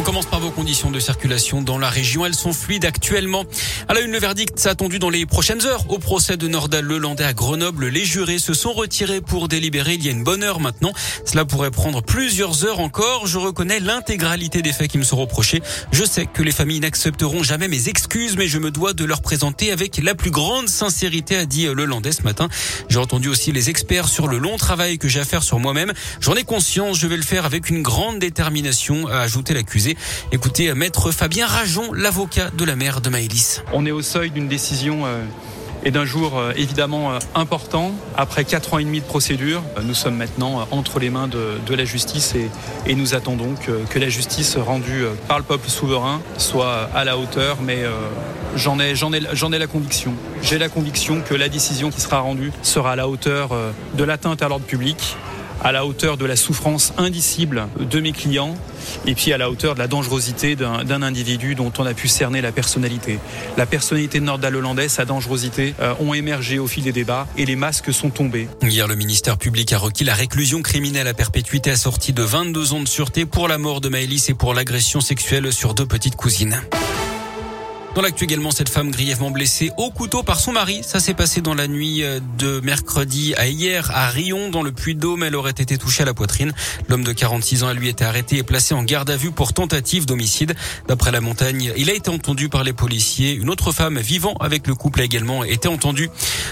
On commence par vos conditions de circulation dans la région. Elles sont fluides actuellement. À la une, le verdict attendu dans les prochaines heures au procès de Nordal Lelandais à Grenoble. Les jurés se sont retirés pour délibérer il y a une bonne heure maintenant. Cela pourrait prendre plusieurs heures encore. Je reconnais l'intégralité des faits qui me sont reprochés. Je sais que les familles n'accepteront jamais mes excuses, mais je me dois de leur présenter avec la plus grande sincérité, a dit Lelandais ce matin. J'ai entendu aussi les experts sur le long travail que j'ai à faire sur moi-même. J'en ai conscience, je vais le faire avec une grande détermination, a ajouté l'accusé. Écoutez, maître Fabien Rajon, l'avocat de la mère de Maëlys. On est au seuil d'une décision euh, et d'un jour euh, évidemment euh, important. Après quatre ans et demi de procédure, nous sommes maintenant entre les mains de, la justice et, nous attendons que, la justice rendue par le peuple souverain soit à la hauteur, mais j'en ai, j'en ai, j'en ai la conviction. J'ai la conviction que la décision qui sera rendue sera à la hauteur de l'atteinte à l'ordre public à la hauteur de la souffrance indicible de mes clients et puis à la hauteur de la dangerosité d'un individu dont on a pu cerner la personnalité. La personnalité nord-hollandaise, sa dangerosité euh, ont émergé au fil des débats et les masques sont tombés. Hier, le ministère public a requis la réclusion criminelle à perpétuité assortie de 22 ans de sûreté pour la mort de Maëlys et pour l'agression sexuelle sur deux petites cousines. Dans l'actu également, cette femme grièvement blessée au couteau par son mari. Ça s'est passé dans la nuit euh, de mercredi à hier à Rion, dans le Puy-de-Dôme. Elle aurait été touchée à la poitrine. L'homme de 46 ans a lui été arrêté et placé en garde à vue pour tentative d'homicide. D'après la montagne, il a été entendu par les policiers. Une autre femme vivant avec le couple a également été entendue.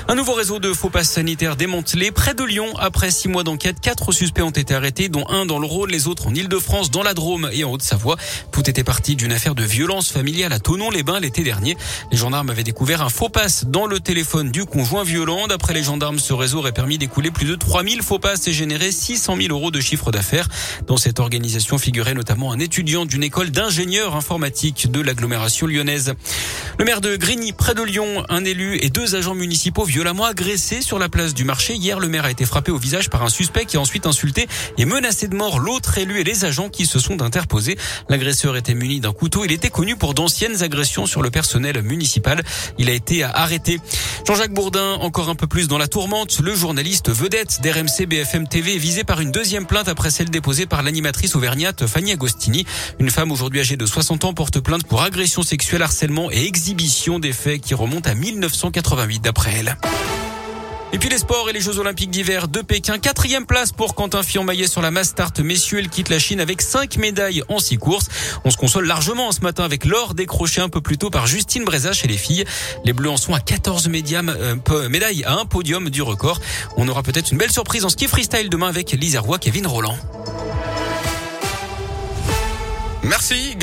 Un nouveau réseau de faux passes sanitaires démantelé près de Lyon. Après six mois d'enquête, quatre suspects ont été arrêtés, dont un dans le Rhône, les autres en Ile-de-France, dans la Drôme et en Haute-Savoie. Tout était parti d'une affaire de violence familiale à Tonon-les-Bains l'été dernier. Les gendarmes avaient découvert un faux passe dans le téléphone du conjoint violent. D'après les gendarmes, ce réseau aurait permis d'écouler plus de 3000 faux passes et générer 600 000 euros de chiffre d'affaires. Dans cette organisation figurait notamment un étudiant d'une école d'ingénieurs informatiques de l'agglomération lyonnaise. Le maire de Grigny, près de Lyon, un élu et deux agents municipaux violemment agressés sur la place du marché. Hier, le maire a été frappé au visage par un suspect qui a ensuite insulté et menacé de mort l'autre élu et les agents qui se sont interposés. L'agresseur était muni d'un couteau. Il était connu pour d'anciennes agressions sur le personnel municipal. Il a été arrêté. Jean-Jacques Bourdin, encore un peu plus dans la tourmente. Le journaliste vedette d'RMC BFM TV visé par une deuxième plainte après celle déposée par l'animatrice auvergnate Fanny Agostini. Une femme aujourd'hui âgée de 60 ans porte plainte pour agression sexuelle, harcèlement et exhibition des faits qui remontent à 1988 d'après elle. Et puis les sports et les Jeux Olympiques d'hiver de Pékin. Quatrième place pour Quentin Fillon-Maillet sur la Mastart. Messieurs, il quitte la Chine avec cinq médailles en six courses. On se console largement ce matin avec l'or décroché un peu plus tôt par Justine Breza chez les filles. Les Bleus en sont à 14 médiums, euh, médailles à un podium du record. On aura peut-être une belle surprise en ski freestyle demain avec Lisa Roy, Kevin Roland. Merci.